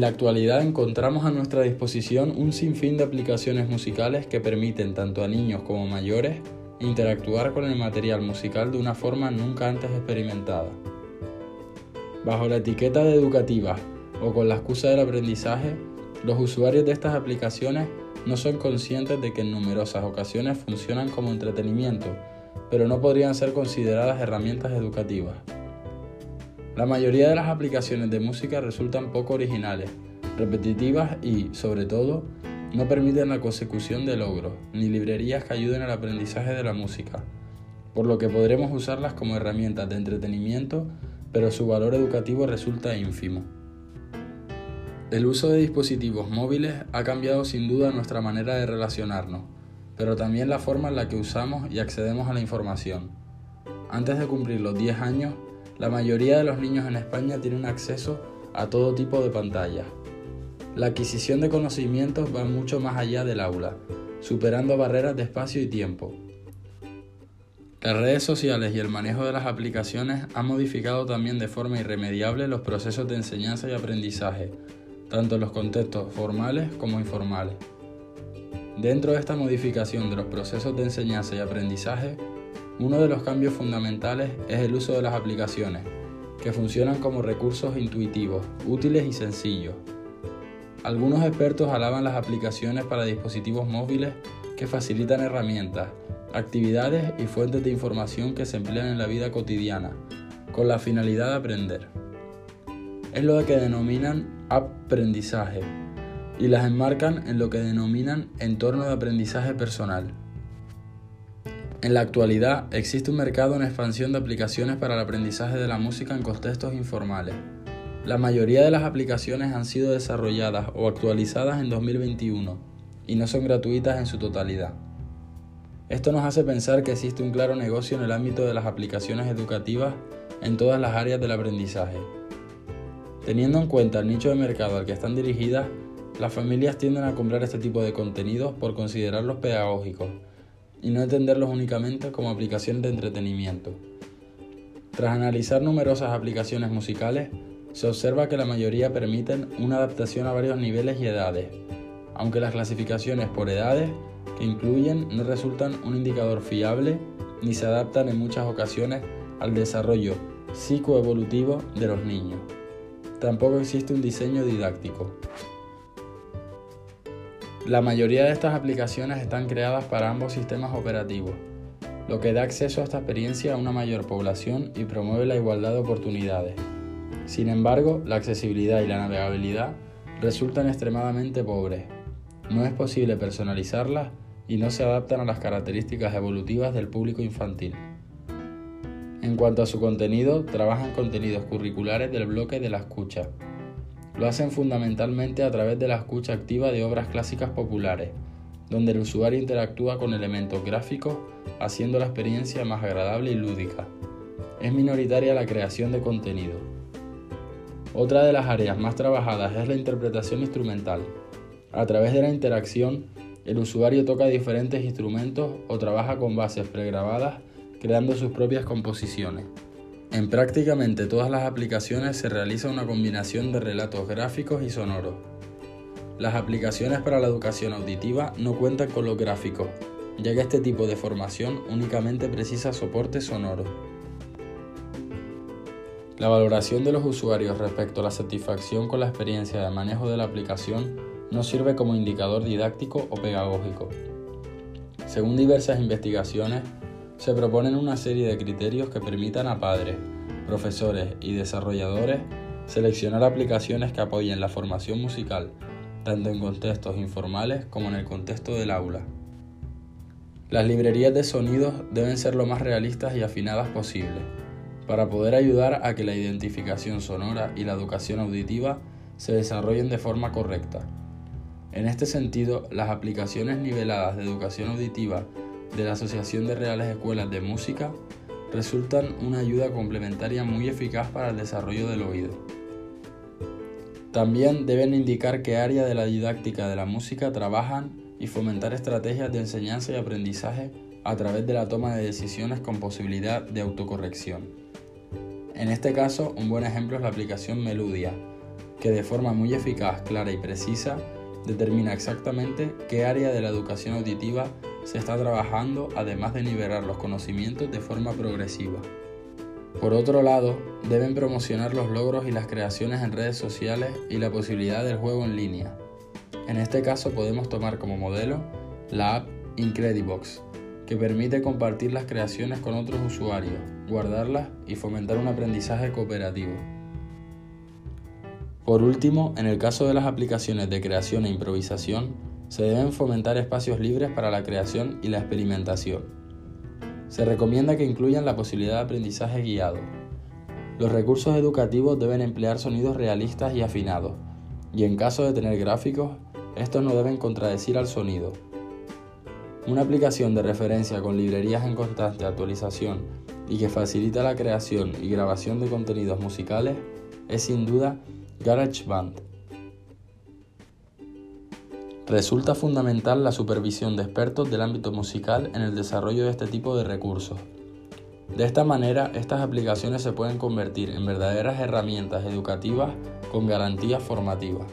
En la actualidad encontramos a nuestra disposición un sinfín de aplicaciones musicales que permiten tanto a niños como mayores interactuar con el material musical de una forma nunca antes experimentada. Bajo la etiqueta de educativa o con la excusa del aprendizaje, los usuarios de estas aplicaciones no son conscientes de que en numerosas ocasiones funcionan como entretenimiento, pero no podrían ser consideradas herramientas educativas. La mayoría de las aplicaciones de música resultan poco originales, repetitivas y, sobre todo, no permiten la consecución de logros, ni librerías que ayuden al aprendizaje de la música, por lo que podremos usarlas como herramientas de entretenimiento, pero su valor educativo resulta ínfimo. El uso de dispositivos móviles ha cambiado sin duda nuestra manera de relacionarnos, pero también la forma en la que usamos y accedemos a la información. Antes de cumplir los 10 años, la mayoría de los niños en España tienen acceso a todo tipo de pantallas. La adquisición de conocimientos va mucho más allá del aula, superando barreras de espacio y tiempo. Las redes sociales y el manejo de las aplicaciones han modificado también de forma irremediable los procesos de enseñanza y aprendizaje, tanto en los contextos formales como informales. Dentro de esta modificación de los procesos de enseñanza y aprendizaje, uno de los cambios fundamentales es el uso de las aplicaciones, que funcionan como recursos intuitivos, útiles y sencillos. Algunos expertos alaban las aplicaciones para dispositivos móviles que facilitan herramientas, actividades y fuentes de información que se emplean en la vida cotidiana, con la finalidad de aprender. Es lo que denominan aprendizaje y las enmarcan en lo que denominan entorno de aprendizaje personal. En la actualidad existe un mercado en expansión de aplicaciones para el aprendizaje de la música en contextos informales. La mayoría de las aplicaciones han sido desarrolladas o actualizadas en 2021 y no son gratuitas en su totalidad. Esto nos hace pensar que existe un claro negocio en el ámbito de las aplicaciones educativas en todas las áreas del aprendizaje. Teniendo en cuenta el nicho de mercado al que están dirigidas, las familias tienden a comprar este tipo de contenidos por considerarlos pedagógicos y no entenderlos únicamente como aplicaciones de entretenimiento. Tras analizar numerosas aplicaciones musicales, se observa que la mayoría permiten una adaptación a varios niveles y edades, aunque las clasificaciones por edades que incluyen no resultan un indicador fiable ni se adaptan en muchas ocasiones al desarrollo psicoevolutivo de los niños. Tampoco existe un diseño didáctico. La mayoría de estas aplicaciones están creadas para ambos sistemas operativos, lo que da acceso a esta experiencia a una mayor población y promueve la igualdad de oportunidades. Sin embargo, la accesibilidad y la navegabilidad resultan extremadamente pobres. No es posible personalizarlas y no se adaptan a las características evolutivas del público infantil. En cuanto a su contenido, trabajan contenidos curriculares del bloque de la escucha. Lo hacen fundamentalmente a través de la escucha activa de obras clásicas populares, donde el usuario interactúa con elementos gráficos, haciendo la experiencia más agradable y lúdica. Es minoritaria la creación de contenido. Otra de las áreas más trabajadas es la interpretación instrumental. A través de la interacción, el usuario toca diferentes instrumentos o trabaja con bases pregrabadas creando sus propias composiciones. En prácticamente todas las aplicaciones se realiza una combinación de relatos gráficos y sonoros. Las aplicaciones para la educación auditiva no cuentan con los gráficos, ya que este tipo de formación únicamente precisa soporte sonoro. La valoración de los usuarios respecto a la satisfacción con la experiencia de manejo de la aplicación no sirve como indicador didáctico o pedagógico. Según diversas investigaciones, se proponen una serie de criterios que permitan a padres, profesores y desarrolladores seleccionar aplicaciones que apoyen la formación musical, tanto en contextos informales como en el contexto del aula. Las librerías de sonidos deben ser lo más realistas y afinadas posible, para poder ayudar a que la identificación sonora y la educación auditiva se desarrollen de forma correcta. En este sentido, las aplicaciones niveladas de educación auditiva de la Asociación de Reales Escuelas de Música resultan una ayuda complementaria muy eficaz para el desarrollo del oído. También deben indicar qué área de la didáctica de la música trabajan y fomentar estrategias de enseñanza y aprendizaje a través de la toma de decisiones con posibilidad de autocorrección. En este caso, un buen ejemplo es la aplicación Meludia, que de forma muy eficaz, clara y precisa determina exactamente qué área de la educación auditiva se está trabajando, además de nivelar los conocimientos de forma progresiva. Por otro lado, deben promocionar los logros y las creaciones en redes sociales y la posibilidad del juego en línea. En este caso podemos tomar como modelo la app Incredibox, que permite compartir las creaciones con otros usuarios, guardarlas y fomentar un aprendizaje cooperativo. Por último, en el caso de las aplicaciones de creación e improvisación, se deben fomentar espacios libres para la creación y la experimentación. Se recomienda que incluyan la posibilidad de aprendizaje guiado. Los recursos educativos deben emplear sonidos realistas y afinados, y en caso de tener gráficos, estos no deben contradecir al sonido. Una aplicación de referencia con librerías en constante actualización y que facilita la creación y grabación de contenidos musicales es sin duda GarageBand. Resulta fundamental la supervisión de expertos del ámbito musical en el desarrollo de este tipo de recursos. De esta manera, estas aplicaciones se pueden convertir en verdaderas herramientas educativas con garantías formativas.